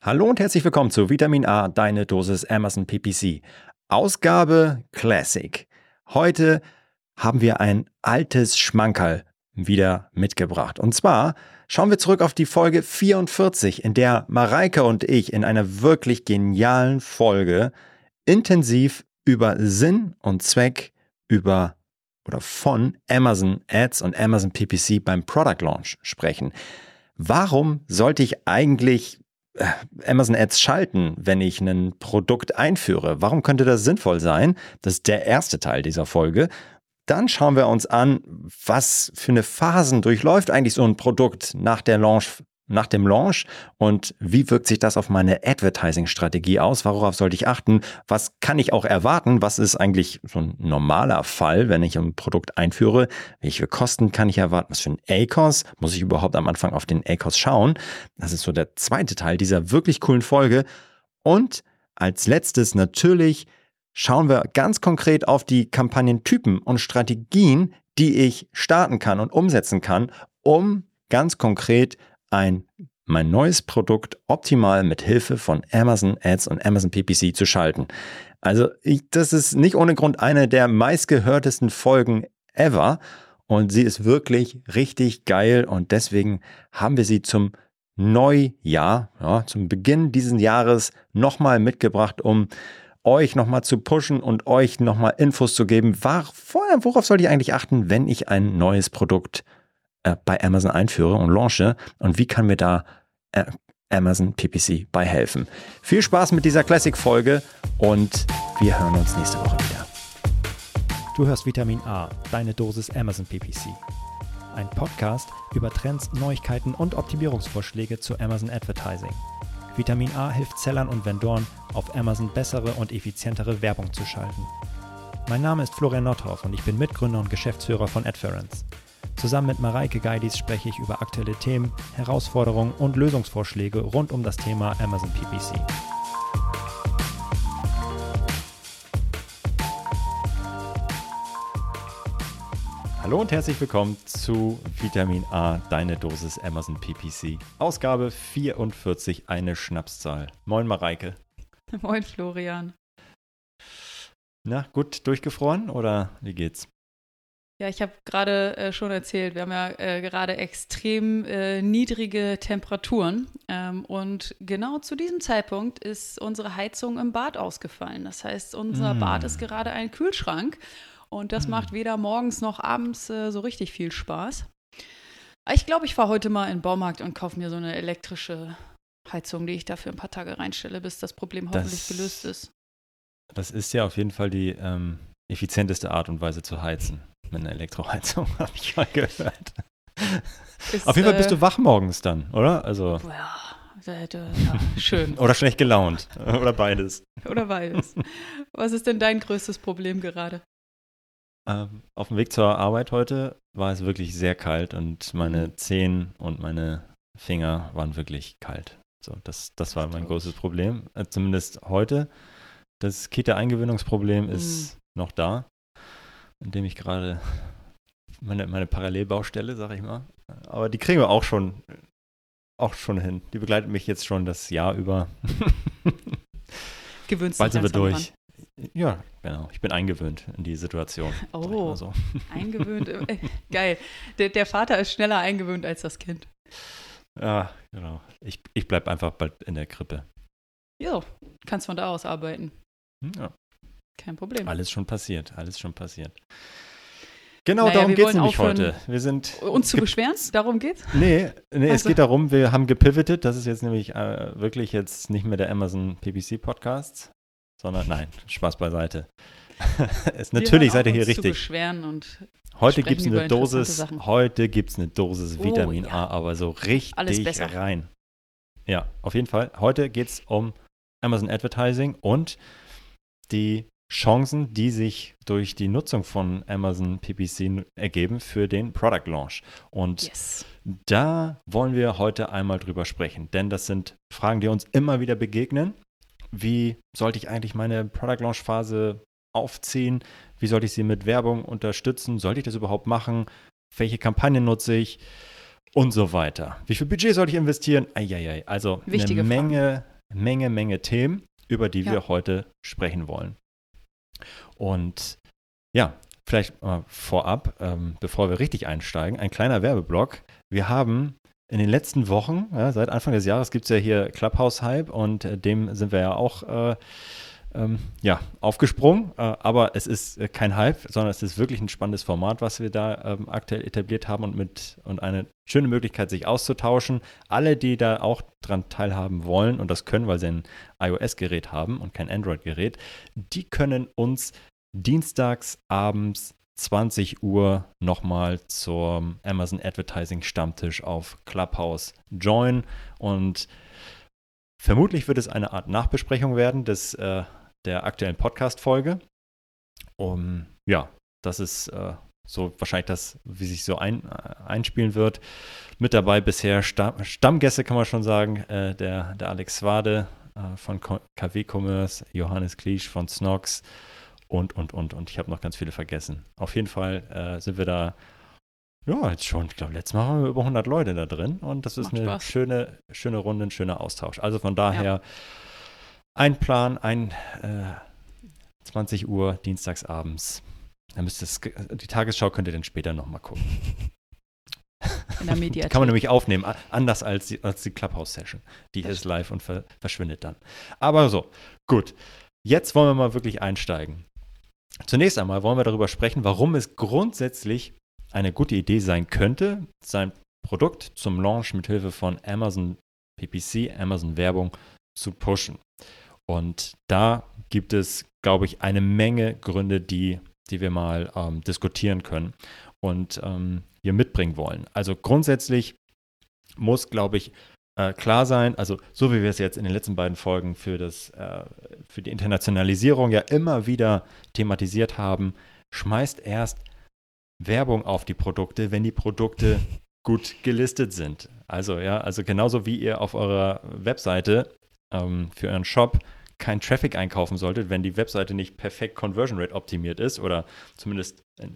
Hallo und herzlich willkommen zu Vitamin A, deine Dosis Amazon PPC. Ausgabe Classic. Heute haben wir ein altes Schmankerl wieder mitgebracht. Und zwar schauen wir zurück auf die Folge 44, in der Mareike und ich in einer wirklich genialen Folge intensiv über Sinn und Zweck über oder von Amazon Ads und Amazon PPC beim Product Launch sprechen. Warum sollte ich eigentlich Amazon Ads schalten, wenn ich ein Produkt einführe? Warum könnte das sinnvoll sein? Das ist der erste Teil dieser Folge. Dann schauen wir uns an, was für eine Phasen durchläuft eigentlich so ein Produkt nach der Launch nach dem Launch und wie wirkt sich das auf meine Advertising-Strategie aus? Worauf sollte ich achten? Was kann ich auch erwarten? Was ist eigentlich so ein normaler Fall, wenn ich ein Produkt einführe? Welche Kosten kann ich erwarten? Was für ein ACOS? Muss ich überhaupt am Anfang auf den ACOS schauen? Das ist so der zweite Teil dieser wirklich coolen Folge. Und als letztes natürlich schauen wir ganz konkret auf die Kampagnentypen und Strategien, die ich starten kann und umsetzen kann, um ganz konkret ein mein neues Produkt optimal mit Hilfe von Amazon Ads und Amazon PPC zu schalten. Also ich, das ist nicht ohne Grund eine der meistgehörtesten Folgen ever und sie ist wirklich richtig geil und deswegen haben wir sie zum Neujahr, ja, zum Beginn dieses Jahres nochmal mitgebracht, um euch nochmal zu pushen und euch nochmal Infos zu geben. Worauf soll ich eigentlich achten, wenn ich ein neues Produkt äh, bei Amazon einführe und launche und wie kann mir da äh, Amazon PPC bei helfen. Viel Spaß mit dieser Classic-Folge und wir hören uns nächste Woche wieder. Du hörst Vitamin A, deine Dosis Amazon PPC. Ein Podcast über Trends, Neuigkeiten und Optimierungsvorschläge zu Amazon Advertising. Vitamin A hilft Sellern und Vendoren, auf Amazon bessere und effizientere Werbung zu schalten. Mein Name ist Florian Nordhoff und ich bin Mitgründer und Geschäftsführer von Adference. Zusammen mit Mareike Geidis spreche ich über aktuelle Themen, Herausforderungen und Lösungsvorschläge rund um das Thema Amazon PPC. Hallo und herzlich willkommen zu Vitamin A, deine Dosis Amazon PPC. Ausgabe 44, eine Schnapszahl. Moin Mareike. Moin Florian. Na, gut durchgefroren oder wie geht's? Ja, ich habe gerade äh, schon erzählt, wir haben ja äh, gerade extrem äh, niedrige Temperaturen. Ähm, und genau zu diesem Zeitpunkt ist unsere Heizung im Bad ausgefallen. Das heißt, unser mm. Bad ist gerade ein Kühlschrank. Und das mm. macht weder morgens noch abends äh, so richtig viel Spaß. Ich glaube, ich fahre heute mal in den Baumarkt und kaufe mir so eine elektrische Heizung, die ich dafür ein paar Tage reinstelle, bis das Problem hoffentlich das, gelöst ist. Das ist ja auf jeden Fall die ähm, effizienteste Art und Weise zu heizen mit einer Elektroheizung, habe ich mal gehört. Ist, Auf jeden Fall bist du äh, wach morgens dann, oder? Also. Ja, ja schön. oder schlecht gelaunt. Oder beides. Oder beides. Was ist denn dein größtes Problem gerade? Ähm, auf dem Weg zur Arbeit heute war es wirklich sehr kalt und meine Zehen und meine Finger waren wirklich kalt. So, das, das war mein großes Problem. Äh, zumindest heute. Das Kita-Eingewöhnungsproblem ist mm. noch da in dem ich gerade meine, meine Parallelbaustelle, sag ich mal. Aber die kriegen wir auch schon, auch schon hin. Die begleiten mich jetzt schon das Jahr über. Gewöhnst Bald sind wir durch. Dran. Ja, genau. Ich bin eingewöhnt in die Situation. Oh, so. eingewöhnt. Äh, geil. Der, der Vater ist schneller eingewöhnt als das Kind. Ja, genau. Ich, ich bleibe einfach bald in der Krippe. Jo, kannst von da aus arbeiten. Ja. Kein Problem. Alles schon passiert, alles schon passiert. Genau, naja, darum geht es nämlich heute. Wir sind uns zu beschweren? Darum geht's? Nee, nee also. es geht darum, wir haben gepivotet. Das ist jetzt nämlich äh, wirklich jetzt nicht mehr der Amazon PPC Podcast, sondern nein, Spaß beiseite. es, natürlich seid ihr hier richtig. Zu beschweren und heute gibt es eine Dosis, heute gibt es eine Dosis Vitamin oh, ja. A, aber so richtig rein. Ja, auf jeden Fall. Heute geht es um Amazon Advertising und die Chancen, die sich durch die Nutzung von Amazon PPC ergeben für den Product Launch. Und yes. da wollen wir heute einmal drüber sprechen, denn das sind Fragen, die uns immer wieder begegnen. Wie sollte ich eigentlich meine Product Launch Phase aufziehen? Wie sollte ich sie mit Werbung unterstützen? Sollte ich das überhaupt machen? Welche Kampagnen nutze ich? und so weiter. Wie viel Budget sollte ich investieren? Eieiei. Also Wichtige eine Menge, Menge, Menge Themen, über die Ja. wir heute sprechen wollen. Und ja, vielleicht mal vorab, ähm, bevor wir richtig einsteigen, ein kleiner Werbeblock. Wir haben in den letzten Wochen, ja, seit Anfang des Jahres gibt es ja hier Clubhouse-Hype und äh, dem sind wir ja auch äh, ähm, ja, aufgesprungen. Äh, aber es ist äh, kein Hype, sondern es ist wirklich ein spannendes Format, was wir da ähm, aktuell etabliert haben und mit und eine schöne Möglichkeit, sich auszutauschen. Alle, die da auch dran teilhaben wollen und das können, weil sie ein iOS-Gerät haben und kein Android-Gerät, die können uns dienstags abends 20 Uhr nochmal zum Amazon Advertising Stammtisch auf Clubhouse joinen und vermutlich wird es eine Art Nachbesprechung werden des, äh, der aktuellen Podcast-Folge. Um, ja, das ist äh, so wahrscheinlich das, wie sich so ein, äh, einspielen wird. Mit dabei bisher Stamm, Stammgäste, kann man schon sagen, äh, der, der Alex Swade äh, von KW Commerce, Johannes Kliesch von Snox und, und, und. Und ich habe noch ganz viele vergessen. Auf jeden Fall äh, sind wir da, ja, jetzt schon, ich glaube, letztes Mal waren wir über 100 Leute da drin und das ist Macht eine Spaß. schöne, schöne Runde, ein schöner Austausch. Also von daher ein Plan, ein äh, 20 Uhr dienstagsabends. Dann müsst es, die Tagesschau könnt ihr dann später nochmal gucken. In der Mediathek. kann man nämlich aufnehmen, anders als die, als die Clubhouse-Session. Die ist live und ver verschwindet dann. Aber so, gut. Jetzt wollen wir mal wirklich einsteigen. Zunächst einmal wollen wir darüber sprechen, warum es grundsätzlich eine gute Idee sein könnte, sein Produkt zum Launch mit Hilfe von Amazon PPC, Amazon Werbung zu pushen. Und da gibt es, glaube ich, eine Menge Gründe, die, die wir mal ähm, diskutieren können und ähm, hier mitbringen wollen. Also grundsätzlich muss, glaube ich, äh, klar sein, also so wie wir es jetzt in den letzten beiden Folgen für, das, äh, für die Internationalisierung ja immer wieder thematisiert haben, schmeißt erst Werbung auf die Produkte, wenn die Produkte gut gelistet sind. Also ja, also genauso wie ihr auf eurer Webseite ähm, für euren Shop kein Traffic einkaufen solltet, wenn die Webseite nicht perfekt Conversion Rate optimiert ist oder zumindest äh,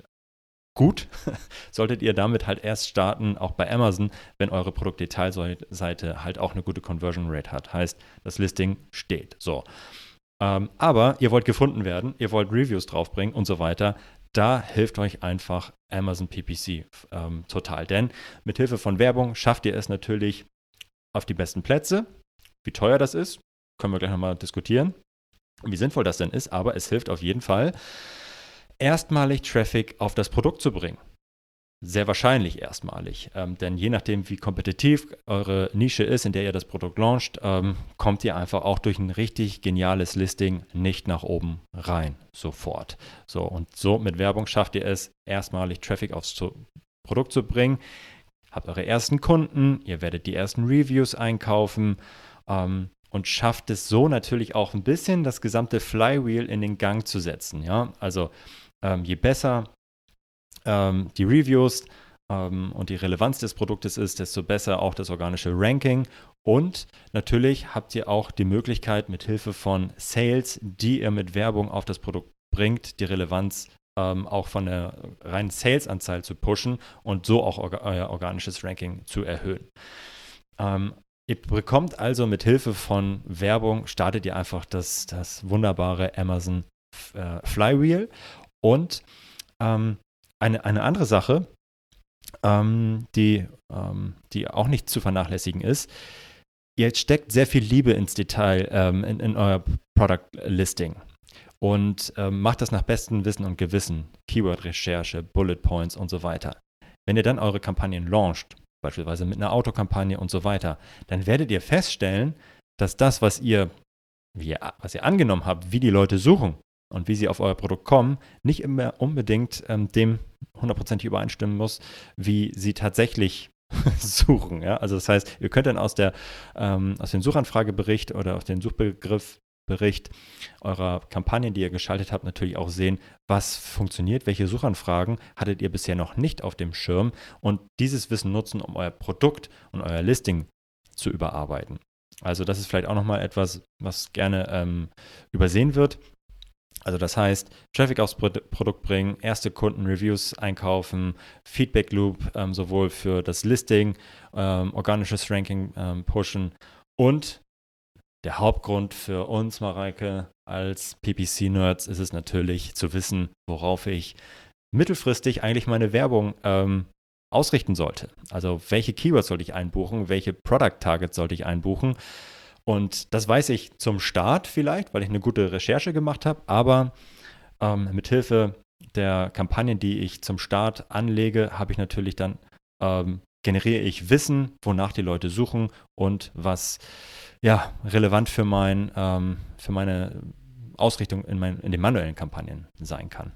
gut, solltet ihr damit halt erst starten, auch bei Amazon, wenn eure Produktdetailseite halt auch eine gute Conversion Rate hat. Heißt, das Listing steht. So. Ähm, aber ihr wollt gefunden werden, ihr wollt Reviews draufbringen und so weiter. Da hilft euch einfach Amazon PPC ähm, total. Denn mit Hilfe von Werbung schafft ihr es natürlich auf die besten Plätze. Wie teuer das ist, können wir gleich nochmal diskutieren. Wie sinnvoll das denn ist, aber es hilft auf jeden Fall, erstmalig Traffic auf das Produkt zu bringen. Sehr wahrscheinlich erstmalig, ähm, denn je nachdem, wie kompetitiv eure Nische ist, in der ihr das Produkt launcht, ähm, kommt ihr einfach auch durch ein richtig geniales Listing nicht nach oben rein, sofort. So, und so mit Werbung schafft ihr es, erstmalig Traffic aufs zu Produkt zu bringen, habt eure ersten Kunden, ihr werdet die ersten Reviews einkaufen ähm, und schafft es so natürlich auch ein bisschen das gesamte Flywheel in den Gang zu setzen. Ja, also ähm, je besser ähm, die Reviews ähm, und die Relevanz des Produktes ist, desto besser auch das organische Ranking. Und natürlich habt ihr auch die Möglichkeit, mit Hilfe von Sales, die ihr mit Werbung auf das Produkt bringt, die Relevanz ähm, auch von der reinen Sales-Anzahl zu pushen und so auch euer organisches Ranking zu erhöhen. Ähm, Ihr bekommt also mit Hilfe von Werbung, startet ihr einfach das, das wunderbare Amazon äh, Flywheel. Und ähm, eine, eine andere Sache, ähm, die, ähm, die auch nicht zu vernachlässigen ist, ihr steckt sehr viel Liebe ins Detail ähm, in, in euer Product Listing und ähm, macht das nach bestem Wissen und Gewissen. Keyword-Recherche, Bullet Points und so weiter. Wenn ihr dann eure Kampagnen launcht, beispielsweise mit einer Autokampagne und so weiter, dann werdet ihr feststellen, dass das, was ihr, ihr, was ihr angenommen habt, wie die Leute suchen und wie sie auf euer Produkt kommen, nicht immer unbedingt ähm, dem hundertprozentig übereinstimmen muss, wie sie tatsächlich suchen. Ja? Also das heißt, ihr könnt dann aus, der, ähm, aus dem Suchanfragebericht oder aus dem Suchbegriffbericht eurer Kampagnen, die ihr geschaltet habt, natürlich auch sehen, was funktioniert, welche Suchanfragen hattet ihr bisher noch nicht auf dem Schirm und dieses Wissen nutzen, um euer Produkt und euer Listing zu überarbeiten. Also das ist vielleicht auch nochmal etwas, was gerne ähm, übersehen wird. Also das heißt, Traffic aufs Produkt bringen, erste Kundenreviews einkaufen, Feedback Loop ähm, sowohl für das Listing, ähm, organisches Ranking ähm, pushen und der Hauptgrund für uns, Mareike, als PPC-Nerds ist es natürlich zu wissen, worauf ich mittelfristig eigentlich meine Werbung ähm, ausrichten sollte. Also welche Keywords sollte ich einbuchen, welche Product Targets sollte ich einbuchen. Und das weiß ich zum Start vielleicht, weil ich eine gute Recherche gemacht habe, aber ähm, mit Hilfe der Kampagnen, die ich zum Start anlege, habe ich natürlich dann ähm, generiere ich Wissen, wonach die Leute suchen und was ja relevant für mein ähm, für meine Ausrichtung in, mein, in den manuellen Kampagnen sein kann.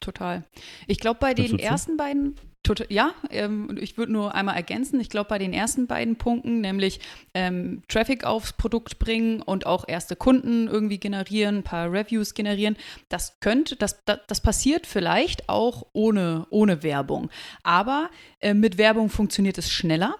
Total. Ich glaube, bei den ersten beiden, total, ja, ähm, ich würde nur einmal ergänzen, ich glaube, bei den ersten beiden Punkten, nämlich ähm, Traffic aufs Produkt bringen und auch erste Kunden irgendwie generieren, ein paar Reviews generieren, das könnte, das, das, das passiert vielleicht auch ohne, ohne Werbung. Aber äh, mit Werbung funktioniert es schneller.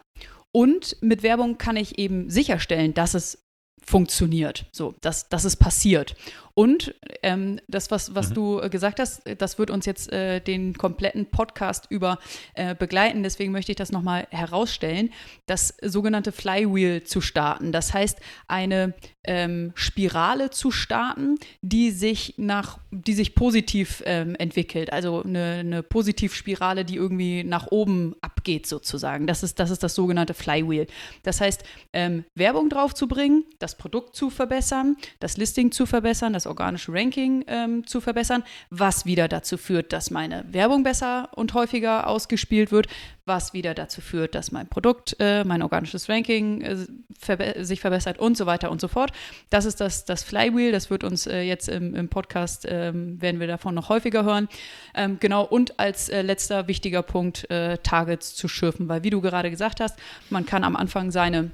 Und mit Werbung kann ich eben sicherstellen, dass es funktioniert, so, dass, dass es passiert. Und ähm, das, was, was mhm. du äh, gesagt hast, das wird uns jetzt äh, den kompletten Podcast über äh, begleiten. Deswegen möchte ich das nochmal herausstellen, das sogenannte Flywheel zu starten. Das heißt, eine ähm, Spirale zu starten, die sich nach, die sich positiv ähm, entwickelt. Also eine, eine Positivspirale, die irgendwie nach oben abgeht, sozusagen. Das ist das, ist das sogenannte Flywheel. Das heißt, ähm, Werbung drauf zu bringen, das Produkt zu verbessern, das Listing zu verbessern, das organische Ranking ähm, zu verbessern, was wieder dazu führt, dass meine Werbung besser und häufiger ausgespielt wird, was wieder dazu führt, dass mein Produkt, äh, mein organisches Ranking äh, verbe sich verbessert und so weiter und so fort. Das ist das, das Flywheel, das wird uns äh, jetzt im, im Podcast, ähm, werden wir davon noch häufiger hören. Ähm, genau, und als äh, letzter wichtiger Punkt, äh, Targets zu schürfen, weil wie du gerade gesagt hast, man kann am Anfang seine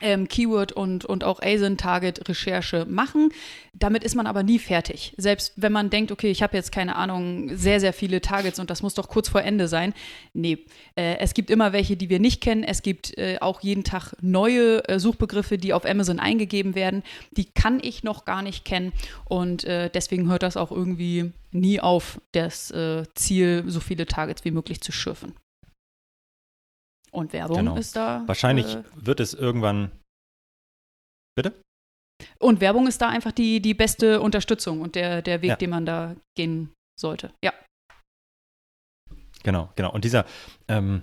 ähm, Keyword- und, und auch ASIN-Target-Recherche machen. Damit ist man aber nie fertig. Selbst wenn man denkt, okay, ich habe jetzt keine Ahnung, sehr, sehr viele Targets und das muss doch kurz vor Ende sein. Nee, äh, es gibt immer welche, die wir nicht kennen. Es gibt äh, auch jeden Tag neue äh, Suchbegriffe, die auf Amazon eingegeben werden. Die kann ich noch gar nicht kennen und äh, deswegen hört das auch irgendwie nie auf, das äh, Ziel, so viele Targets wie möglich zu schürfen. Und Werbung genau. ist da. Wahrscheinlich äh, wird es irgendwann. Bitte? Und Werbung ist da einfach die, die beste Unterstützung und der, der Weg, ja. den man da gehen sollte. Ja. Genau, genau. Und dieser, ähm,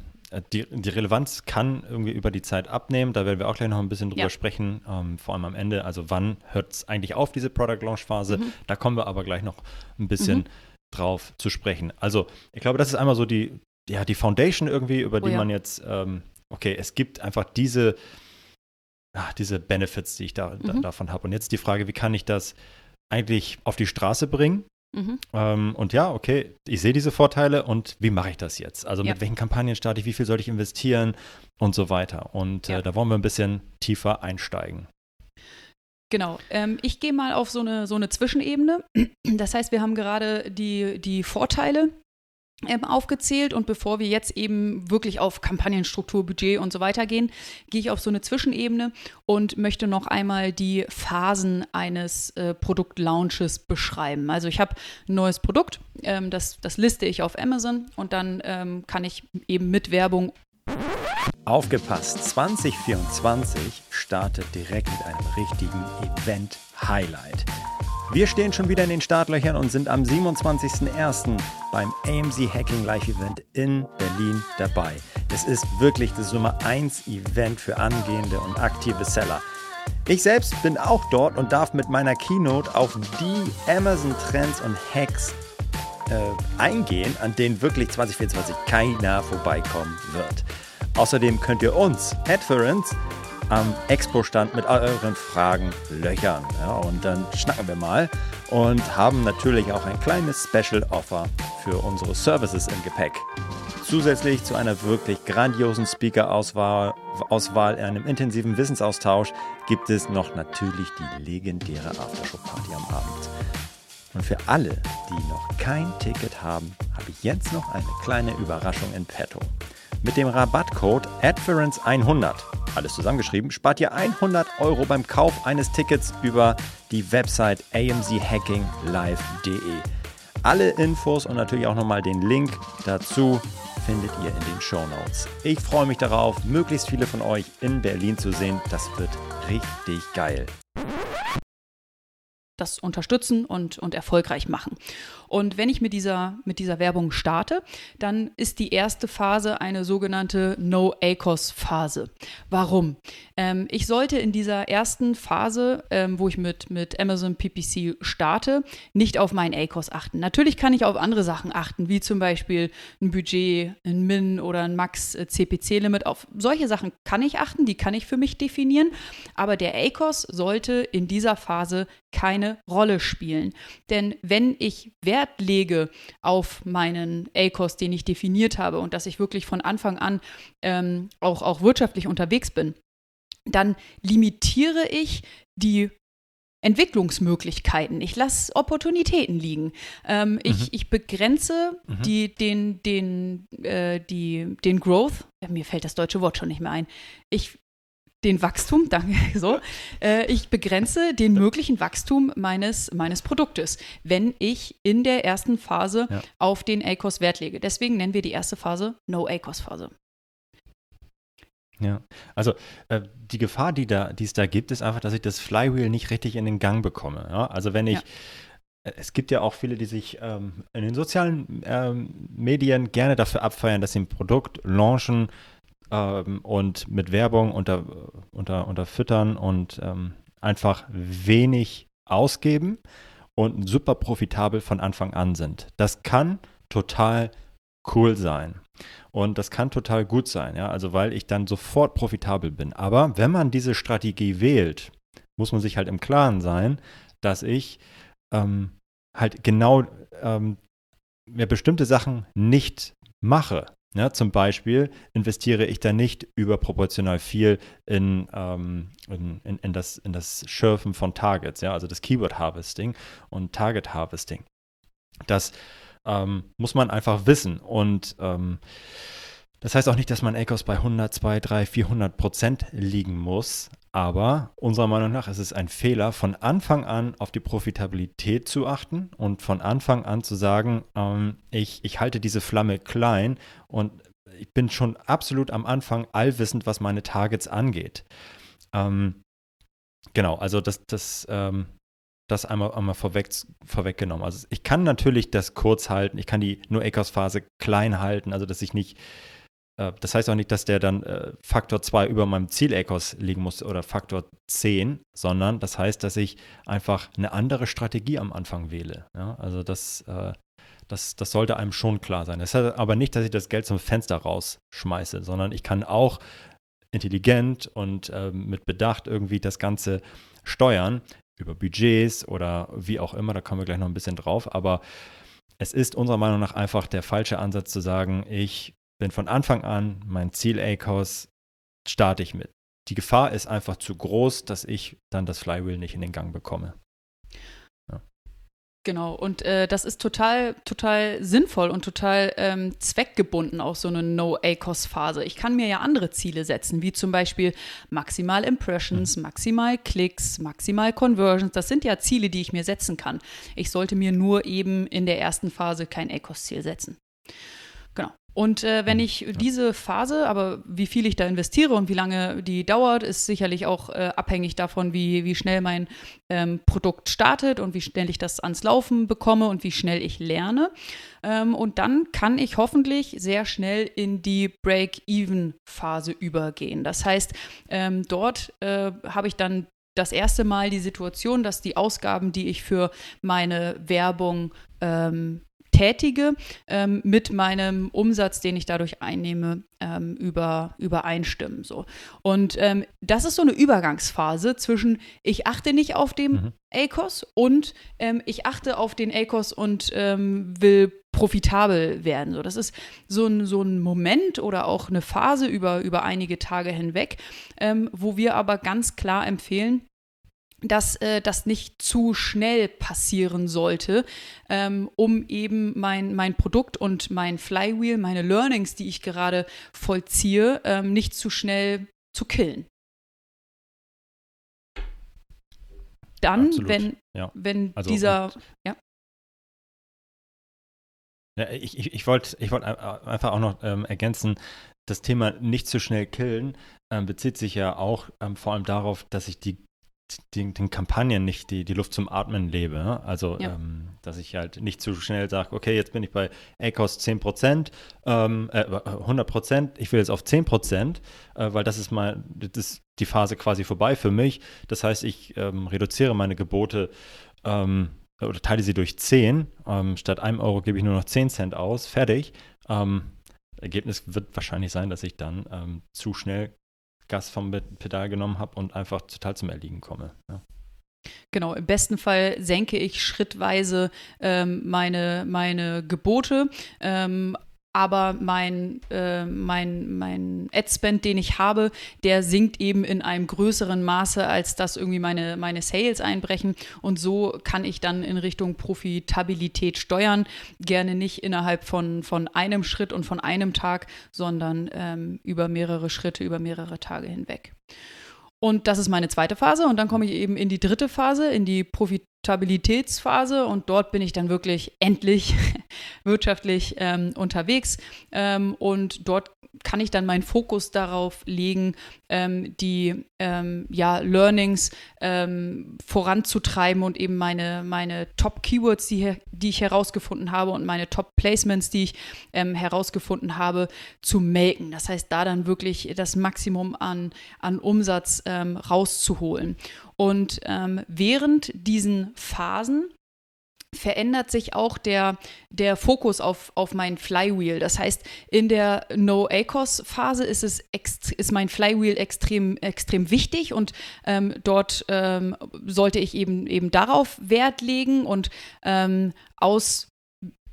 die, die Relevanz kann irgendwie über die Zeit abnehmen. Da werden wir auch gleich noch ein bisschen drüber ja. sprechen, ähm, vor allem am Ende. Also wann hört es eigentlich auf, diese Product Launch Phase? Mhm. Da kommen wir aber gleich noch ein bisschen mhm. drauf zu sprechen. Also ich glaube, das ist einmal so die, ja, die Foundation irgendwie, über oh, die ja. man jetzt, ähm, okay, es gibt einfach diese, ach, diese Benefits, die ich da, mhm. da davon habe. Und jetzt die Frage, wie kann ich das eigentlich auf die Straße bringen? Mhm. Ähm, und ja, okay, ich sehe diese Vorteile und wie mache ich das jetzt? Also ja. mit welchen Kampagnen starte ich, wie viel soll ich investieren und so weiter. Und äh, ja. äh, da wollen wir ein bisschen tiefer einsteigen. Genau. Ähm, ich gehe mal auf so eine, so eine Zwischenebene. Das heißt, wir haben gerade die, die Vorteile aufgezählt und bevor wir jetzt eben wirklich auf Kampagnenstruktur, Budget und so weiter gehen, gehe ich auf so eine Zwischenebene und möchte noch einmal die Phasen eines äh, Produktlaunches beschreiben. Also ich habe ein neues Produkt, ähm, das, das liste ich auf Amazon und dann ähm, kann ich eben mit Werbung Aufgepasst, 2024 startet direkt mit einem richtigen Event-Highlight. Wir stehen schon wieder in den Startlöchern und sind am 27.01. beim AMZ Hacking Live Event in Berlin dabei. Es ist wirklich das Nummer 1 Event für angehende und aktive Seller. Ich selbst bin auch dort und darf mit meiner Keynote auf die Amazon Trends und Hacks äh, eingehen, an denen wirklich 2024 keiner vorbeikommen wird. Außerdem könnt ihr uns, Adference, am Expo-Stand mit euren Fragen löchern. Ja, und dann schnacken wir mal und haben natürlich auch ein kleines Special-Offer für unsere Services im Gepäck. Zusätzlich zu einer wirklich grandiosen Speaker-Auswahl, Auswahl, einem intensiven Wissensaustausch gibt es noch natürlich die legendäre Aftershow-Party am Abend. Und für alle, die noch kein Ticket haben, habe ich jetzt noch eine kleine Überraschung in petto. Mit dem Rabattcode ADFERENCE100, alles zusammengeschrieben, spart ihr 100 Euro beim Kauf eines Tickets über die Website amchackinglive.de. Alle Infos und natürlich auch nochmal den Link dazu findet ihr in den Show Notes. Ich freue mich darauf, möglichst viele von euch in Berlin zu sehen. Das wird richtig geil das unterstützen und, und erfolgreich machen. Und wenn ich mit dieser, mit dieser Werbung starte, dann ist die erste Phase eine sogenannte No-ACOS-Phase. Warum? Ähm, ich sollte in dieser ersten Phase, ähm, wo ich mit, mit Amazon PPC starte, nicht auf meinen ACOS achten. Natürlich kann ich auf andere Sachen achten, wie zum Beispiel ein Budget, ein Min oder ein Max-CPC-Limit. Auf solche Sachen kann ich achten, die kann ich für mich definieren. Aber der ACOS sollte in dieser Phase keine Rolle spielen. Denn wenn ich Wert lege auf meinen ACOS, den ich definiert habe und dass ich wirklich von Anfang an ähm, auch, auch wirtschaftlich unterwegs bin, dann limitiere ich die Entwicklungsmöglichkeiten. Ich lasse Opportunitäten liegen. Ähm, mhm. ich, ich begrenze mhm. die, den, den, äh, die, den Growth. Ja, mir fällt das deutsche Wort schon nicht mehr ein. Ich den Wachstum, danke, so, äh, ich begrenze den möglichen Wachstum meines, meines Produktes, wenn ich in der ersten Phase ja. auf den ACOS Wert lege. Deswegen nennen wir die erste Phase No-ACOS-Phase. Ja, also äh, die Gefahr, die, da, die es da gibt, ist einfach, dass ich das Flywheel nicht richtig in den Gang bekomme. Ja? Also wenn ich, ja. Äh, es gibt ja auch viele, die sich ähm, in den sozialen ähm, Medien gerne dafür abfeiern, dass sie ein Produkt launchen, ähm, und mit Werbung unter, unter, unterfüttern und ähm, einfach wenig ausgeben und super profitabel von Anfang an sind. Das kann total cool sein. Und das kann total gut sein, ja, also weil ich dann sofort profitabel bin. Aber wenn man diese Strategie wählt, muss man sich halt im Klaren sein, dass ich ähm, halt genau ähm, mir bestimmte Sachen nicht mache. Ja, zum Beispiel investiere ich da nicht überproportional viel in, ähm, in, in, in, das, in das Schürfen von Targets, ja, also das Keyword Harvesting und Target Harvesting. Das ähm, muss man einfach wissen. Und ähm, das heißt auch nicht, dass man ACOS bei 100, 2, 3, 400 Prozent liegen muss. Aber unserer Meinung nach ist es ein Fehler, von Anfang an auf die Profitabilität zu achten und von Anfang an zu sagen, ähm, ich, ich halte diese Flamme klein und ich bin schon absolut am Anfang allwissend, was meine Targets angeht. Ähm, genau, also das, das, ähm, das einmal, einmal vorweg, vorweggenommen. Also ich kann natürlich das kurz halten, ich kann die nur phase klein halten, also dass ich nicht das heißt auch nicht, dass der dann äh, Faktor 2 über meinem Ziel-Ecos liegen muss oder Faktor 10, sondern das heißt, dass ich einfach eine andere Strategie am Anfang wähle. Ja? Also das, äh, das, das sollte einem schon klar sein. Das heißt aber nicht, dass ich das Geld zum Fenster rausschmeiße, sondern ich kann auch intelligent und äh, mit Bedacht irgendwie das Ganze steuern über Budgets oder wie auch immer, da kommen wir gleich noch ein bisschen drauf, aber es ist unserer Meinung nach einfach der falsche Ansatz zu sagen, ich bin von Anfang an mein Ziel ACOS, starte ich mit. Die Gefahr ist einfach zu groß, dass ich dann das Flywheel nicht in den Gang bekomme. Genau, und äh, das ist total, total sinnvoll und total ähm, zweckgebunden, auch so eine No-ACOS-Phase. Ich kann mir ja andere Ziele setzen, wie zum Beispiel maximal Impressions, mhm. maximal Klicks, maximal Conversions. Das sind ja Ziele, die ich mir setzen kann. Ich sollte mir nur eben in der ersten Phase kein ACOS-Ziel setzen. Und äh, wenn hm, ich diese Phase, aber wie viel ich da investiere und wie lange die dauert, ist sicherlich auch äh, abhängig davon, wie, wie schnell mein ähm, Produkt startet und wie schnell ich das ans Laufen bekomme und wie schnell ich lerne. Ähm, und dann kann ich hoffentlich sehr schnell in die Break-Even-Phase übergehen. Das heißt, ähm, dort äh, habe ich dann das erste Mal die Situation, dass die Ausgaben, die ich für meine Werbung ähm, tätige, ähm, mit meinem Umsatz, den ich dadurch einnehme, ähm, über, übereinstimmen. So. Und ähm, das ist so eine Übergangsphase zwischen, ich achte nicht auf den mhm. ACOS und ähm, ich achte auf den ACOS und ähm, will profitabel werden. So, das ist so ein, so ein Moment oder auch eine Phase über, über einige Tage hinweg, ähm, wo wir aber ganz klar empfehlen, dass äh, das nicht zu schnell passieren sollte, ähm, um eben mein, mein Produkt und mein Flywheel, meine Learnings, die ich gerade vollziehe, ähm, nicht zu schnell zu killen. Dann, Absolut. wenn, ja. wenn also, dieser, ja. Ja, ich ich, ich wollte ich wollt einfach auch noch ähm, ergänzen, das Thema nicht zu schnell killen ähm, bezieht sich ja auch ähm, vor allem darauf, dass ich die den, den, Kampagnen nicht die, die Luft zum Atmen lebe. Also, ja. ähm, dass ich halt nicht zu schnell sage, okay, jetzt bin ich bei ACOS 10%, ähm, äh, 100%, ich will jetzt auf 10%, äh, weil das ist mal, das ist die Phase quasi vorbei für mich. Das heißt, ich ähm, reduziere meine Gebote ähm, oder teile sie durch 10. Ähm, statt einem Euro gebe ich nur noch 10 Cent aus, fertig. Ähm, Ergebnis wird wahrscheinlich sein, dass ich dann zu schnell Gas vom Pedal genommen habe und einfach total zum Erliegen komme. Ja. Genau, im besten Fall senke ich schrittweise ähm, meine, meine Gebote. Ähm, aber mein, äh, mein, mein Ad-Spend, den ich habe, der sinkt eben in einem größeren Maße, als dass irgendwie meine, meine Sales einbrechen. Und so kann ich dann in Richtung Profitabilität steuern. Gerne nicht innerhalb von, von einem Schritt und von einem Tag, sondern ähm, über mehrere Schritte, über mehrere Tage hinweg. Und das ist meine zweite Phase. Und dann komme ich eben in die dritte Phase, in die Profitabilitätsphase. Und dort bin ich dann wirklich endlich wirtschaftlich ähm, unterwegs. Ähm, und dort kann ich dann meinen Fokus darauf legen, ähm, die ähm, ja, Learnings ähm, voranzutreiben und eben meine, meine Top-Keywords, die, die ich herausgefunden habe und meine Top-Placements, die ich ähm, herausgefunden habe, zu melken. Das heißt, da dann wirklich das Maximum an, an Umsatz ähm, rauszuholen. Und ähm, während diesen Phasen verändert sich auch der, der Fokus auf, auf mein Flywheel. Das heißt, in der No-ACOS-Phase ist, ist mein Flywheel extrem, extrem wichtig und ähm, dort ähm, sollte ich eben, eben darauf Wert legen und ähm, aus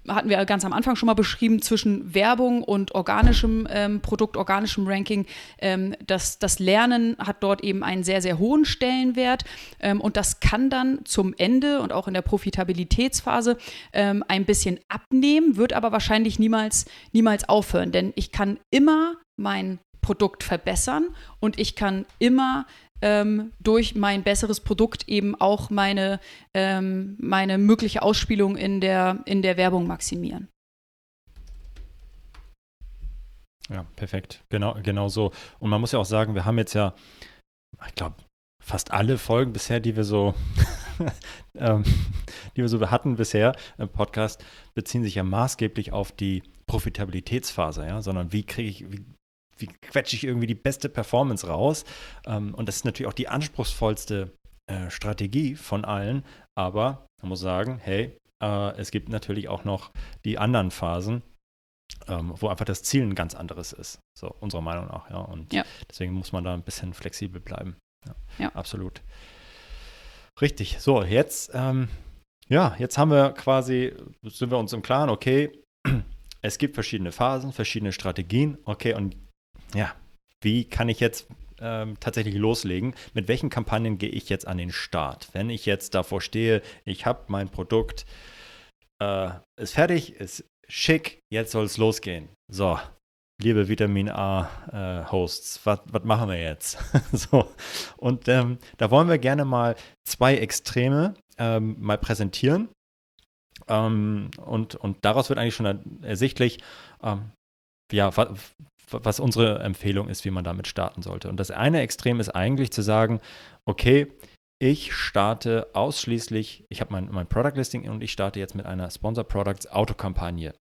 hatten wir ganz am Anfang schon mal beschrieben, zwischen Werbung und organischem ähm, Produkt, organischem Ranking. Ähm, das, das Lernen hat dort eben einen sehr, sehr hohen Stellenwert ähm, und das kann dann zum Ende und auch in der Profitabilitätsphase ähm, ein bisschen abnehmen, wird aber wahrscheinlich niemals, niemals aufhören, denn ich kann immer mein Produkt verbessern und ich kann immer ähm, durch mein besseres Produkt eben auch meine, ähm, meine mögliche Ausspielung in der, in der Werbung maximieren. Ja, perfekt. Genau, genau so. Und man muss ja auch sagen, wir haben jetzt ja, ich glaube, fast alle Folgen bisher, die wir so, ähm, die wir so hatten bisher im Podcast, beziehen sich ja maßgeblich auf die Profitabilitätsphase, ja, sondern wie kriege ich, wie wie quetsche ich irgendwie die beste Performance raus? Ähm, und das ist natürlich auch die anspruchsvollste äh, Strategie von allen. Aber man muss sagen, hey, äh, es gibt natürlich auch noch die anderen Phasen, ähm, wo einfach das Ziel ein ganz anderes ist. So, unserer Meinung nach, ja. Und ja. deswegen muss man da ein bisschen flexibel bleiben. Ja, ja. absolut. Richtig. So, jetzt, ähm, ja, jetzt haben wir quasi, sind wir uns im Klaren, okay, es gibt verschiedene Phasen, verschiedene Strategien, okay, und ja, wie kann ich jetzt ähm, tatsächlich loslegen? Mit welchen Kampagnen gehe ich jetzt an den Start? Wenn ich jetzt davor stehe, ich habe mein Produkt, äh, ist fertig, ist schick, jetzt soll es losgehen. So, liebe Vitamin A-Hosts, äh, was machen wir jetzt? so, und ähm, da wollen wir gerne mal zwei Extreme ähm, mal präsentieren. Ähm, und, und daraus wird eigentlich schon ersichtlich, ähm, ja, was unsere Empfehlung ist, wie man damit starten sollte. Und das eine Extrem ist eigentlich zu sagen, okay, ich starte ausschließlich, ich habe mein, mein Product Listing und ich starte jetzt mit einer Sponsor Products Autokampagne.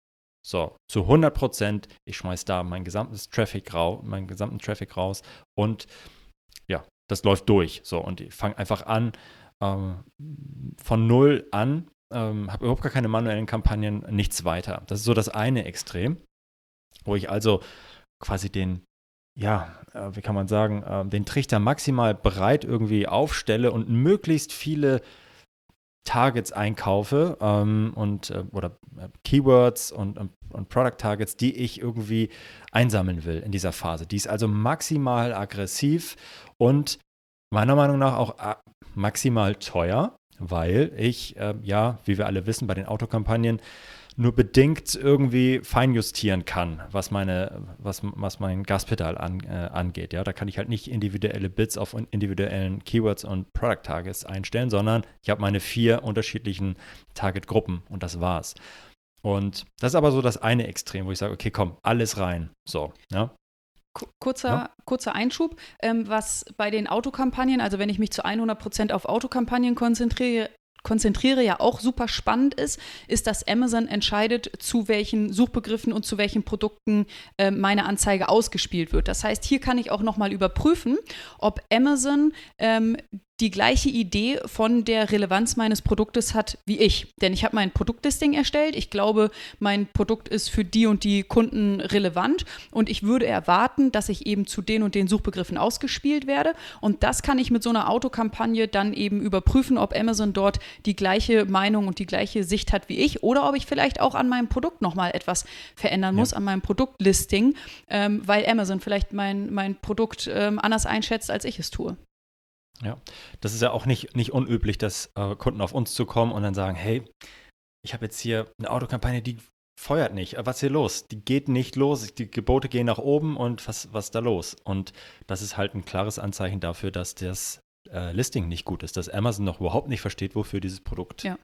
So, zu 100 Prozent, ich schmeiße da mein gesamtes Traffic raus, meinen gesamten Traffic raus und ja, das läuft durch. So, und ich fange einfach an, ähm, von null an, ähm, habe überhaupt gar keine manuellen Kampagnen, nichts weiter. Das ist so das eine Extrem, wo ich also quasi den, ja, äh, wie kann man sagen, äh, den Trichter maximal breit irgendwie aufstelle und möglichst viele Targets einkaufe ähm, und äh, oder äh, Keywords und, und, und, Product Targets, die ich irgendwie einsammeln will in dieser Phase. Die ist also maximal aggressiv und meiner Meinung nach auch äh, maximal teuer, weil ich, äh, ja, wie wir alle wissen, bei den Autokampagnen nur bedingt irgendwie feinjustieren kann, was meine, was, was mein Gaspedal an, äh, angeht. Ja, da kann ich halt nicht individuelle Bits auf individuellen Keywords und Product Targets einstellen, sondern ich habe meine vier unterschiedlichen Target-Gruppen und das war's. Und das ist aber so das eine Extrem, wo ich sage, okay, komm, alles rein. So, ja. Kurzer, ja. kurzer Einschub, ähm, was bei den Autokampagnen, also wenn ich mich zu 100 Prozent auf Autokampagnen konzentriere, konzentriere, ja auch super spannend ist, ist, dass Amazon entscheidet, zu welchen Suchbegriffen und zu welchen Produkten äh, meine Anzeige ausgespielt wird. Das heißt, hier kann ich auch nochmal überprüfen, ob Amazon ähm, die gleiche Idee von der Relevanz meines Produktes hat wie ich. Denn ich habe mein Produktlisting erstellt. Ich glaube, mein Produkt ist für die und die Kunden relevant und ich würde erwarten, dass ich eben zu den und den Suchbegriffen ausgespielt werde. Und das kann ich mit so einer Autokampagne dann eben überprüfen, ob Amazon dort die gleiche Meinung und die gleiche Sicht hat wie ich oder ob ich vielleicht auch an meinem Produkt nochmal etwas verändern muss, ja. an meinem Produktlisting, ähm, weil Amazon vielleicht mein, mein Produkt ähm, anders einschätzt, als ich es tue. Ja, das ist ja auch nicht, nicht unüblich, dass äh, Kunden auf uns zukommen und dann sagen, hey, ich habe jetzt hier eine Autokampagne, die feuert nicht. Was ist hier los? Die geht nicht los. Die Gebote gehen nach oben und was, was ist da los? Und das ist halt ein klares Anzeichen dafür, dass das äh, Listing nicht gut ist, dass Amazon noch überhaupt nicht versteht, wofür dieses Produkt ja.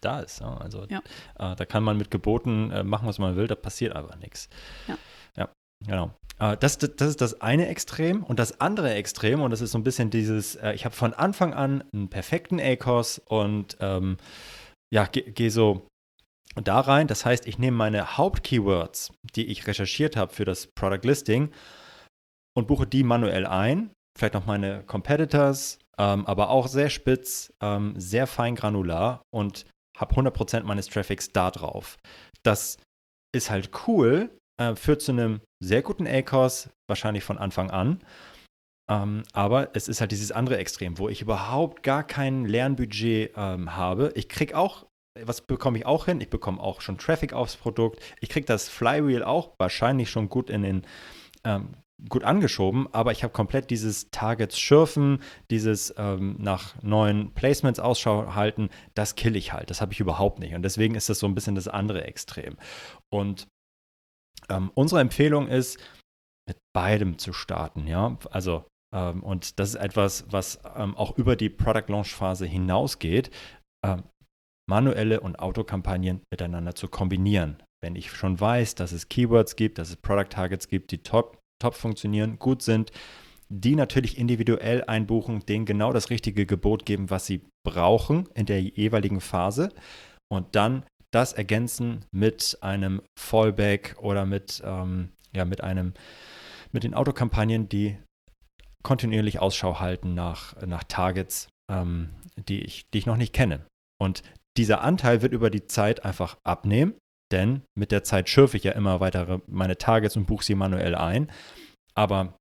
da ist. Ja, also ja. Äh, da kann man mit Geboten äh, machen, was man will, da passiert aber nichts. Ja. Genau. Äh, das, das, ist das eine Extrem. Und das andere Extrem, und das ist so ein bisschen dieses, äh, ich habe von Anfang an einen perfekten ACOS und ähm, ja, gehe geh so da rein. Das heißt, ich nehme meine Hauptkeywords, die ich recherchiert habe für das Product Listing und buche die manuell ein. Vielleicht noch meine Competitors, ähm, aber auch sehr spitz, ähm, sehr fein granular und habe 100% meines Traffics da drauf. Das ist halt cool, äh, führt zu einem sehr guten ACOS, wahrscheinlich von Anfang an. Ähm, aber es ist halt dieses andere Extrem, wo ich überhaupt gar kein Lernbudget ähm, habe. Ich kriege auch, was bekomme ich auch hin? Ich bekomme auch schon Traffic aufs Produkt. Ich kriege das Flywheel auch wahrscheinlich schon gut in den ähm, gut angeschoben, aber ich habe komplett dieses Targets schürfen, dieses ähm, nach neuen Placements Ausschau halten, das kill ich halt. Das habe ich überhaupt nicht. Und deswegen ist das so ein bisschen das andere Extrem. Und ähm, unsere Empfehlung ist, mit beidem zu starten, ja. Also, ähm, und das ist etwas, was ähm, auch über die Product Launch Phase hinausgeht, ähm, manuelle und Autokampagnen miteinander zu kombinieren. Wenn ich schon weiß, dass es Keywords gibt, dass es Product Targets gibt, die top, top funktionieren, gut sind, die natürlich individuell einbuchen, denen genau das richtige Gebot geben, was sie brauchen in der jeweiligen Phase und dann das ergänzen mit einem Fallback oder mit, ähm, ja, mit einem, mit den Autokampagnen, die kontinuierlich Ausschau halten nach, nach Targets, ähm, die, ich, die ich noch nicht kenne. Und dieser Anteil wird über die Zeit einfach abnehmen, denn mit der Zeit schürfe ich ja immer weitere meine Targets und buche sie manuell ein. Aber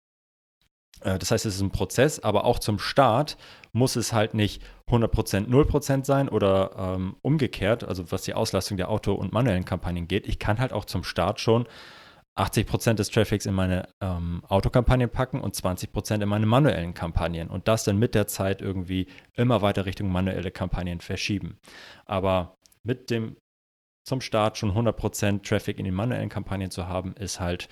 äh, das heißt, es ist ein Prozess, aber auch zum Start muss es halt nicht 100% 0% sein oder ähm, umgekehrt, also was die Auslastung der Auto- und manuellen Kampagnen geht. Ich kann halt auch zum Start schon 80% des Traffics in meine ähm, Autokampagnen packen und 20% in meine manuellen Kampagnen und das dann mit der Zeit irgendwie immer weiter Richtung manuelle Kampagnen verschieben. Aber mit dem zum Start schon 100% Traffic in den manuellen Kampagnen zu haben, ist halt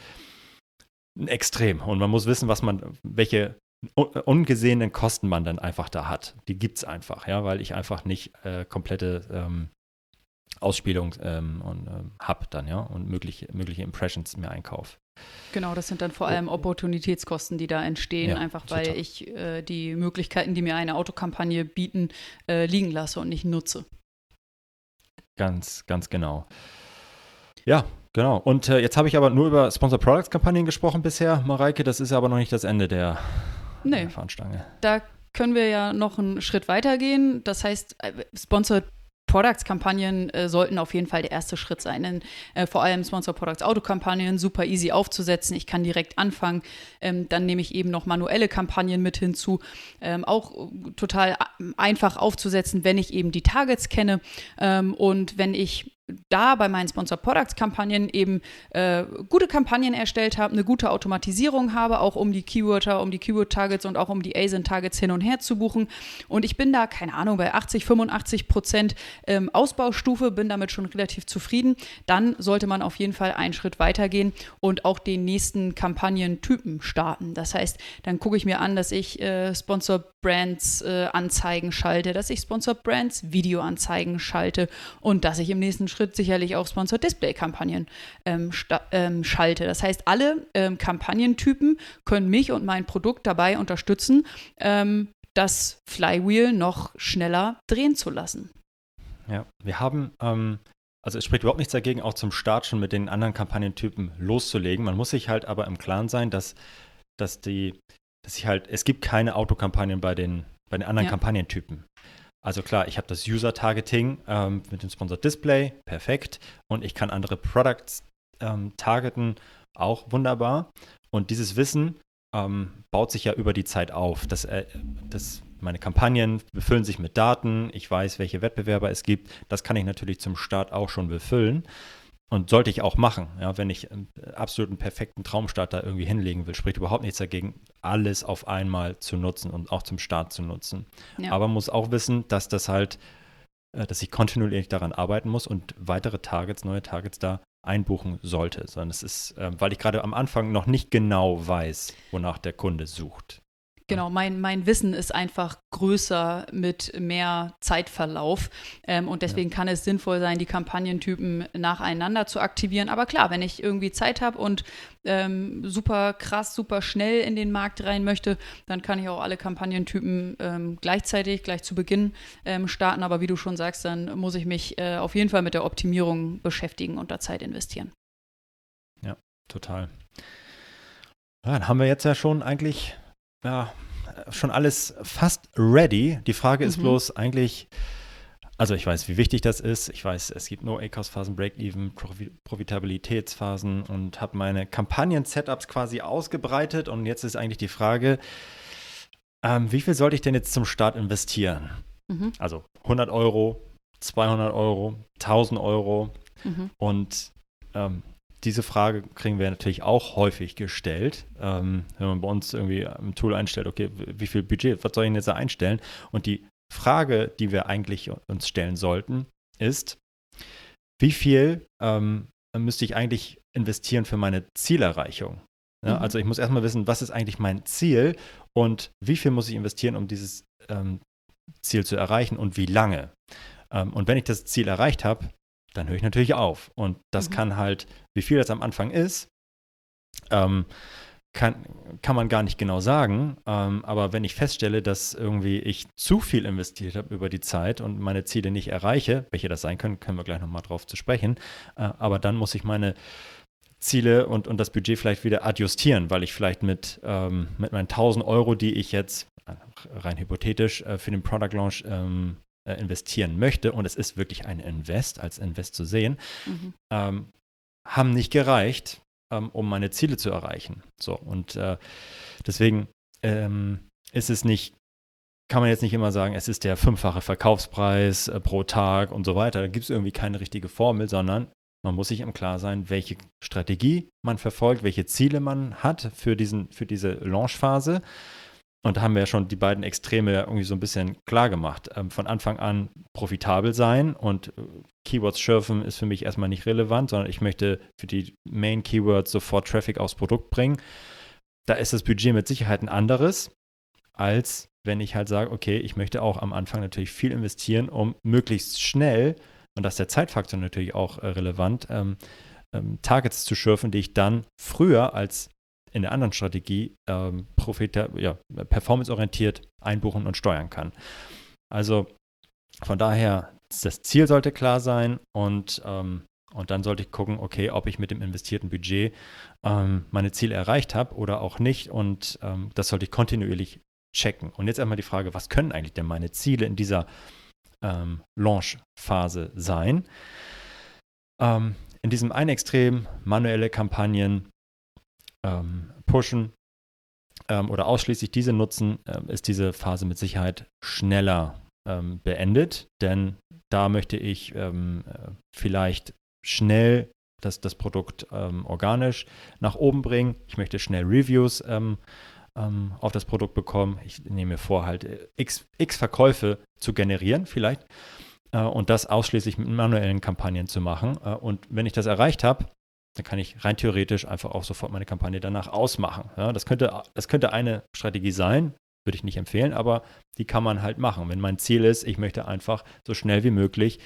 ein Extrem. Und man muss wissen, was man, welche ungesehenen Kosten man dann einfach da hat. Die gibt es einfach, ja, weil ich einfach nicht äh, komplette ähm, Ausspielung ähm, und, ähm, habe dann, ja, und mögliche, mögliche Impressions mir einkaufe. Genau, das sind dann vor allem Opportunitätskosten, die da entstehen, ja, einfach weil total. ich äh, die Möglichkeiten, die mir eine Autokampagne bieten, äh, liegen lasse und nicht nutze. Ganz, ganz genau. Ja, genau. Und äh, jetzt habe ich aber nur über Sponsor Products Kampagnen gesprochen bisher, Mareike. Das ist aber noch nicht das Ende der nee. Fahnenstange. Da können wir ja noch einen Schritt weiter gehen. Das heißt, äh, Sponsored Products-Kampagnen äh, sollten auf jeden Fall der erste Schritt sein. Denn, äh, vor allem Sponsor Products Auto-Kampagnen super easy aufzusetzen. Ich kann direkt anfangen. Ähm, dann nehme ich eben noch manuelle Kampagnen mit hinzu. Ähm, auch äh, total einfach aufzusetzen, wenn ich eben die Targets kenne. Ähm, und wenn ich da bei meinen Sponsor Products Kampagnen eben äh, gute Kampagnen erstellt habe, eine gute Automatisierung habe, auch um die Keywörter, um die Keyword Targets und auch um die ASIN Targets hin und her zu buchen. Und ich bin da, keine Ahnung, bei 80, 85 Prozent ähm, Ausbaustufe, bin damit schon relativ zufrieden. Dann sollte man auf jeden Fall einen Schritt weitergehen und auch den nächsten Kampagnentypen starten. Das heißt, dann gucke ich mir an, dass ich äh, Sponsor Brands äh, Anzeigen schalte, dass ich Sponsor Brands Videoanzeigen schalte und dass ich im nächsten Schritt sicherlich auch Sponsor Display Kampagnen ähm, ähm, schalte. Das heißt, alle ähm, Kampagnentypen können mich und mein Produkt dabei unterstützen, ähm, das Flywheel noch schneller drehen zu lassen. Ja, wir haben ähm, also es spricht überhaupt nichts dagegen, auch zum Start schon mit den anderen Kampagnentypen loszulegen. Man muss sich halt aber im Klaren sein, dass, dass die, dass ich halt, es gibt keine Autokampagnen bei den, bei den anderen ja. Kampagnentypen. Also klar, ich habe das User-Targeting ähm, mit dem Sponsored Display, perfekt. Und ich kann andere Products ähm, targeten, auch wunderbar. Und dieses Wissen ähm, baut sich ja über die Zeit auf. Das, äh, das, meine Kampagnen befüllen sich mit Daten. Ich weiß, welche Wettbewerber es gibt. Das kann ich natürlich zum Start auch schon befüllen. Und sollte ich auch machen, ja, wenn ich einen absoluten perfekten Traumstart da irgendwie hinlegen will, spricht überhaupt nichts dagegen, alles auf einmal zu nutzen und auch zum Start zu nutzen. Ja. Aber man muss auch wissen, dass das halt, äh, dass ich kontinuierlich daran arbeiten muss und weitere Targets, neue Targets da einbuchen sollte. Sondern es ist, ähm, weil ich gerade am Anfang noch nicht genau weiß, wonach der Kunde sucht. Genau, mein, mein Wissen ist einfach größer mit mehr Zeitverlauf. Ähm, und deswegen ja. kann es sinnvoll sein, die Kampagnentypen nacheinander zu aktivieren. Aber klar, wenn ich irgendwie Zeit habe und ähm, super krass, super schnell in den Markt rein möchte, dann kann ich auch alle Kampagnentypen ähm, gleichzeitig, gleich zu Beginn ähm, starten. Aber wie du schon sagst, dann muss ich mich äh, auf jeden Fall mit der Optimierung beschäftigen und da Zeit investieren. Ja, total. Ja, dann haben wir jetzt ja schon eigentlich ja, schon alles fast ready. Die Frage ist mhm. bloß eigentlich, also ich weiß, wie wichtig das ist. Ich weiß, es gibt No-ACOS-Phasen, Break-Even, Profitabilitätsphasen und habe meine Kampagnen-Setups quasi ausgebreitet. Und jetzt ist eigentlich die Frage, ähm, wie viel sollte ich denn jetzt zum Start investieren? Mhm. Also 100 Euro, 200 Euro, 1000 Euro. Mhm. Und ähm, diese Frage kriegen wir natürlich auch häufig gestellt, ähm, wenn man bei uns irgendwie im Tool einstellt, okay, wie viel Budget, was soll ich denn jetzt da einstellen? Und die Frage, die wir eigentlich uns stellen sollten, ist, wie viel ähm, müsste ich eigentlich investieren für meine Zielerreichung? Ja, mhm. Also ich muss erstmal wissen, was ist eigentlich mein Ziel und wie viel muss ich investieren, um dieses ähm, Ziel zu erreichen und wie lange? Ähm, und wenn ich das Ziel erreicht habe, dann höre ich natürlich auf. Und das mhm. kann halt, wie viel das am Anfang ist, ähm, kann, kann man gar nicht genau sagen. Ähm, aber wenn ich feststelle, dass irgendwie ich zu viel investiert habe über die Zeit und meine Ziele nicht erreiche, welche das sein können, können wir gleich nochmal drauf zu sprechen. Äh, aber dann muss ich meine Ziele und, und das Budget vielleicht wieder adjustieren, weil ich vielleicht mit, ähm, mit meinen 1000 Euro, die ich jetzt äh, rein hypothetisch äh, für den Product Launch ähm, äh, investieren möchte, und es ist wirklich ein Invest, als Invest zu sehen, mhm. ähm, haben nicht gereicht, ähm, um meine Ziele zu erreichen. So, und äh, deswegen ähm, ist es nicht, kann man jetzt nicht immer sagen, es ist der fünffache Verkaufspreis äh, pro Tag und so weiter. Da gibt es irgendwie keine richtige Formel, sondern man muss sich im Klaren sein, welche Strategie man verfolgt, welche Ziele man hat für, diesen, für diese Launchphase. Und da haben wir ja schon die beiden Extreme irgendwie so ein bisschen klar gemacht. Ähm, von Anfang an profitabel sein und äh, Keywords schürfen ist für mich erstmal nicht relevant, sondern ich möchte für die Main Keywords sofort Traffic aufs Produkt bringen. Da ist das Budget mit Sicherheit ein anderes, als wenn ich halt sage, okay, ich möchte auch am Anfang natürlich viel investieren, um möglichst schnell, und das ist der Zeitfaktor natürlich auch äh, relevant, ähm, ähm, Targets zu schürfen, die ich dann früher als in der anderen Strategie ähm, ja, performanceorientiert einbuchen und steuern kann. Also von daher, das Ziel sollte klar sein und, ähm, und dann sollte ich gucken, okay, ob ich mit dem investierten Budget ähm, meine Ziele erreicht habe oder auch nicht und ähm, das sollte ich kontinuierlich checken. Und jetzt einmal die Frage, was können eigentlich denn meine Ziele in dieser ähm, Launch-Phase sein? Ähm, in diesem einen Extrem manuelle Kampagnen, ähm, pushen ähm, oder ausschließlich diese nutzen, äh, ist diese Phase mit Sicherheit schneller ähm, beendet, denn da möchte ich ähm, äh, vielleicht schnell das, das Produkt ähm, organisch nach oben bringen. Ich möchte schnell Reviews ähm, ähm, auf das Produkt bekommen. Ich nehme mir vor, halt äh, x, x Verkäufe zu generieren vielleicht äh, und das ausschließlich mit manuellen Kampagnen zu machen. Und wenn ich das erreicht habe, dann kann ich rein theoretisch einfach auch sofort meine Kampagne danach ausmachen. Ja, das, könnte, das könnte eine Strategie sein, würde ich nicht empfehlen, aber die kann man halt machen. Wenn mein Ziel ist, ich möchte einfach so schnell wie möglich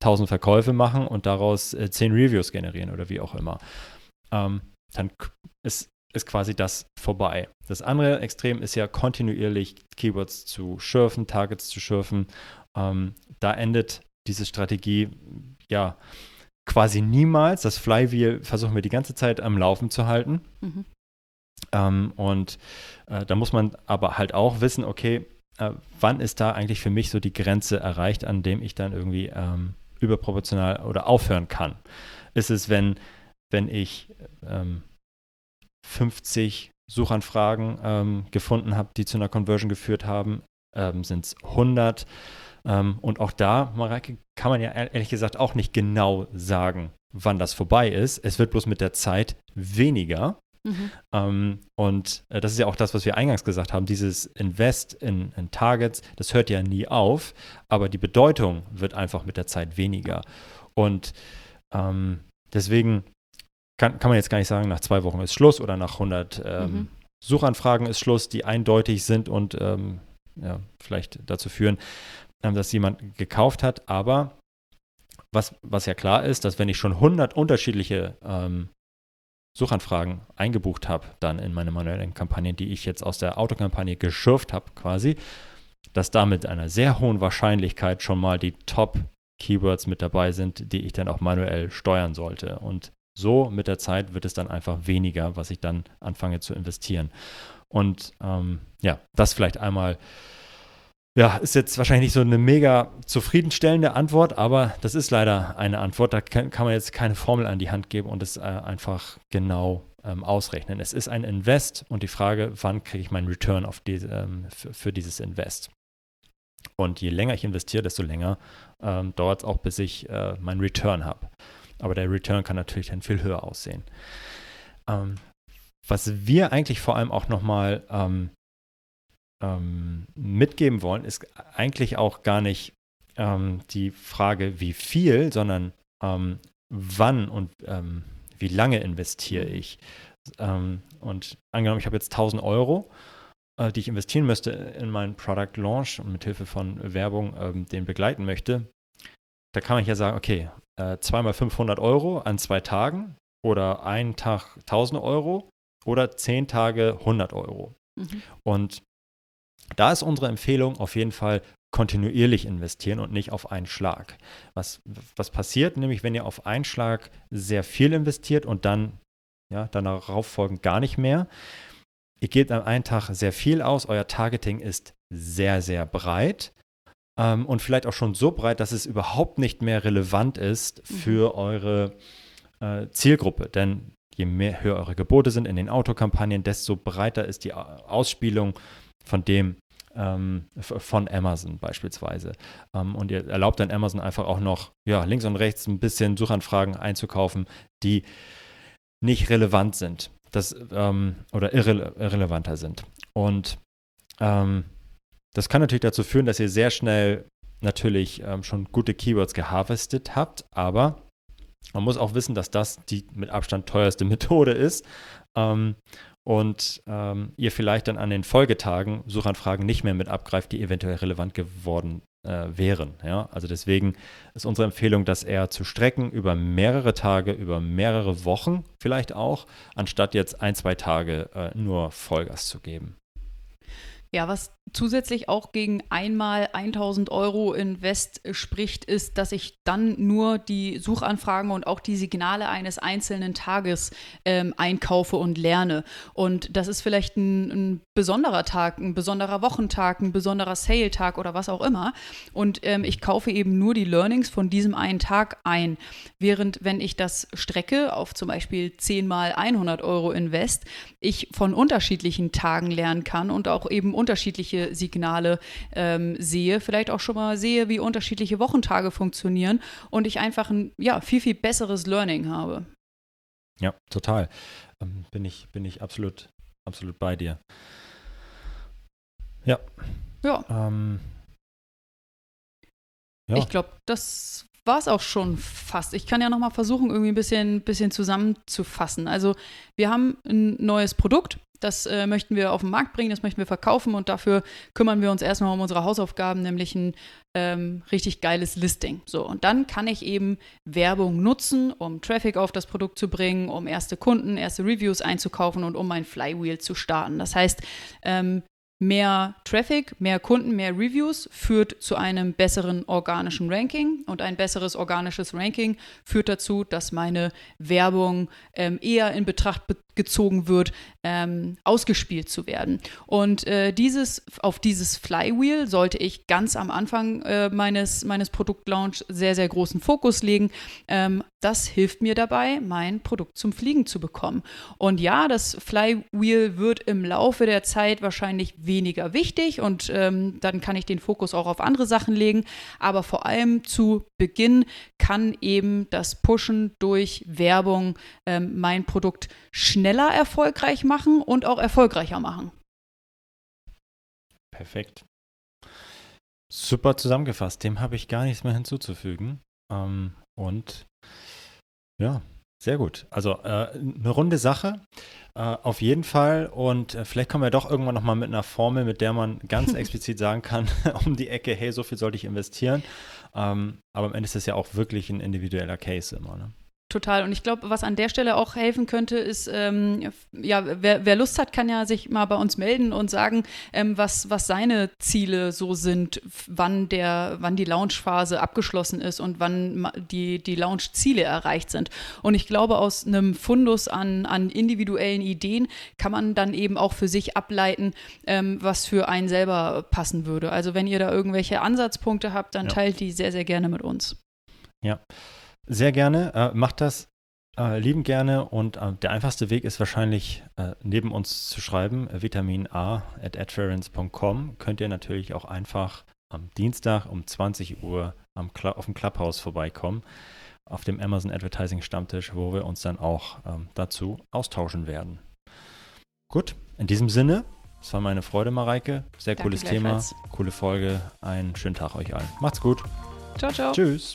1000 Verkäufe machen und daraus äh, 10 Reviews generieren oder wie auch immer, ähm, dann ist, ist quasi das vorbei. Das andere Extrem ist ja kontinuierlich Keywords zu schürfen, Targets zu schürfen. Ähm, da endet diese Strategie ja quasi niemals. Das Flywheel versuchen wir die ganze Zeit am Laufen zu halten. Mhm. Ähm, und äh, da muss man aber halt auch wissen, okay, äh, wann ist da eigentlich für mich so die Grenze erreicht, an dem ich dann irgendwie ähm, überproportional oder aufhören kann? Ist es, wenn, wenn ich ähm, 50 Suchanfragen ähm, gefunden habe, die zu einer Conversion geführt haben? Sind es 100? Ähm, und auch da, Mareike, kann man ja ehrlich gesagt auch nicht genau sagen, wann das vorbei ist. Es wird bloß mit der Zeit weniger. Mhm. Ähm, und äh, das ist ja auch das, was wir eingangs gesagt haben, dieses Invest in, in, Targets, das hört ja nie auf, aber die Bedeutung wird einfach mit der Zeit weniger. Und ähm, deswegen kann, kann man jetzt gar nicht sagen, nach zwei Wochen ist Schluss oder nach 100 ähm, mhm. Suchanfragen ist Schluss, die eindeutig sind und ähm, ja, vielleicht dazu führen, ähm, dass jemand gekauft hat. Aber was, was ja klar ist, dass wenn ich schon 100 unterschiedliche ähm, Suchanfragen eingebucht habe, dann in meine manuellen Kampagnen, die ich jetzt aus der Autokampagne geschürft habe quasi, dass da mit einer sehr hohen Wahrscheinlichkeit schon mal die Top-Keywords mit dabei sind, die ich dann auch manuell steuern sollte. Und so mit der Zeit wird es dann einfach weniger, was ich dann anfange zu investieren. Und ähm, ja, das vielleicht einmal ja, ist jetzt wahrscheinlich nicht so eine mega zufriedenstellende Antwort, aber das ist leider eine Antwort. Da kann, man jetzt keine Formel an die Hand geben und es äh, einfach genau ähm, ausrechnen. Es ist ein Invest und die Frage, wann kriege ich meinen Return auf die, ähm, für, für, dieses Invest? Und je länger ich investiere, desto länger ähm, dauert es auch, bis ich äh, meinen Return habe. Aber der Return kann natürlich dann viel höher aussehen. Ähm, was wir eigentlich vor allem auch nochmal ähm, ähm, mitgeben wollen, ist eigentlich auch gar nicht ähm, die Frage, wie viel, sondern ähm, wann und ähm, wie lange investiere ich. Ähm, und angenommen, ich habe jetzt 1000 Euro, äh, die ich investieren müsste in meinen Product Launch und mit Hilfe von Werbung ähm, den begleiten möchte, da kann man ja sagen, okay, äh, zweimal 500 Euro an zwei Tagen oder einen Tag 1000 Euro oder zehn Tage 100 Euro. Mhm. Und da ist unsere Empfehlung auf jeden Fall kontinuierlich investieren und nicht auf einen Schlag. Was, was passiert nämlich, wenn ihr auf einen Schlag sehr viel investiert und dann ja, darauf folgend gar nicht mehr? Ihr gebt am einen Tag sehr viel aus, euer Targeting ist sehr, sehr breit ähm, und vielleicht auch schon so breit, dass es überhaupt nicht mehr relevant ist mhm. für eure äh, Zielgruppe. Denn je mehr höher eure Gebote sind in den Autokampagnen, desto breiter ist die Ausspielung von dem, ähm, von Amazon beispielsweise. Ähm, und ihr erlaubt dann Amazon einfach auch noch ja, links und rechts ein bisschen Suchanfragen einzukaufen, die nicht relevant sind das, ähm, oder irre irrelevanter sind. Und ähm, das kann natürlich dazu führen, dass ihr sehr schnell natürlich ähm, schon gute Keywords geharvestet habt, aber man muss auch wissen, dass das die mit Abstand teuerste Methode ist. Ähm, und ähm, ihr vielleicht dann an den Folgetagen Suchanfragen nicht mehr mit abgreift, die eventuell relevant geworden äh, wären. Ja? Also deswegen ist unsere Empfehlung, das eher zu strecken über mehrere Tage, über mehrere Wochen vielleicht auch, anstatt jetzt ein, zwei Tage äh, nur Vollgas zu geben. Ja, was zusätzlich auch gegen einmal 1000 Euro Invest spricht, ist, dass ich dann nur die Suchanfragen und auch die Signale eines einzelnen Tages ähm, einkaufe und lerne. Und das ist vielleicht ein, ein, besonderer Tag, ein besonderer Wochentag, ein besonderer Sale-Tag oder was auch immer. Und ähm, ich kaufe eben nur die Learnings von diesem einen Tag ein. Während wenn ich das strecke auf zum Beispiel 10 mal 100 Euro Invest, ich von unterschiedlichen Tagen lernen kann und auch eben unterschiedliche unterschiedliche Signale ähm, sehe, vielleicht auch schon mal sehe, wie unterschiedliche Wochentage funktionieren und ich einfach ein ja, viel, viel besseres Learning habe. Ja, total. Ähm, bin, ich, bin ich absolut, absolut bei dir. Ja. Ja. Ähm, ja. Ich glaube, das war es auch schon fast. Ich kann ja noch mal versuchen, irgendwie ein bisschen, bisschen zusammenzufassen. Also wir haben ein neues Produkt, das äh, möchten wir auf den Markt bringen, das möchten wir verkaufen und dafür kümmern wir uns erstmal um unsere Hausaufgaben, nämlich ein ähm, richtig geiles Listing. So, und dann kann ich eben Werbung nutzen, um Traffic auf das Produkt zu bringen, um erste Kunden, erste Reviews einzukaufen und um mein Flywheel zu starten. Das heißt, ähm, Mehr Traffic, mehr Kunden, mehr Reviews führt zu einem besseren organischen Ranking und ein besseres organisches Ranking führt dazu, dass meine Werbung ähm, eher in Betracht gezogen wird, ähm, ausgespielt zu werden. Und äh, dieses, auf dieses Flywheel sollte ich ganz am Anfang äh, meines, meines Produktlaunch sehr, sehr großen Fokus legen. Ähm, das hilft mir dabei, mein Produkt zum Fliegen zu bekommen. Und ja, das Flywheel wird im Laufe der Zeit wahrscheinlich weniger wichtig und ähm, dann kann ich den Fokus auch auf andere Sachen legen. Aber vor allem zu Beginn kann eben das Pushen durch Werbung ähm, mein Produkt schneller erfolgreich machen und auch erfolgreicher machen. Perfekt. Super zusammengefasst. Dem habe ich gar nichts mehr hinzuzufügen. Ähm, und ja, sehr gut. Also äh, eine runde Sache. Äh, auf jeden Fall. Und äh, vielleicht kommen wir doch irgendwann nochmal mit einer Formel, mit der man ganz explizit sagen kann, um die Ecke, hey, so viel sollte ich investieren. Ähm, aber am Ende ist das ja auch wirklich ein individueller Case immer. Ne? Total. Und ich glaube, was an der Stelle auch helfen könnte, ist, ähm, ja, wer, wer, Lust hat, kann ja sich mal bei uns melden und sagen, ähm, was, was seine Ziele so sind, wann der, wann die Launchphase abgeschlossen ist und wann die, die Launch-Ziele erreicht sind. Und ich glaube, aus einem Fundus an, an individuellen Ideen kann man dann eben auch für sich ableiten, ähm, was für einen selber passen würde. Also wenn ihr da irgendwelche Ansatzpunkte habt, dann ja. teilt die sehr, sehr gerne mit uns. Ja. Sehr gerne. Äh, macht das äh, lieben gerne. Und äh, der einfachste Weg ist wahrscheinlich, äh, neben uns zu schreiben, äh, vitamin a at adference.com. Könnt ihr natürlich auch einfach am Dienstag um 20 Uhr am auf dem Clubhouse vorbeikommen, auf dem Amazon Advertising Stammtisch, wo wir uns dann auch ähm, dazu austauschen werden. Gut, in diesem Sinne, es war meine Freude, Mareike. Sehr Danke cooles Thema, coole Folge. Einen schönen Tag euch allen. Macht's gut. Ciao, ciao. Tschüss.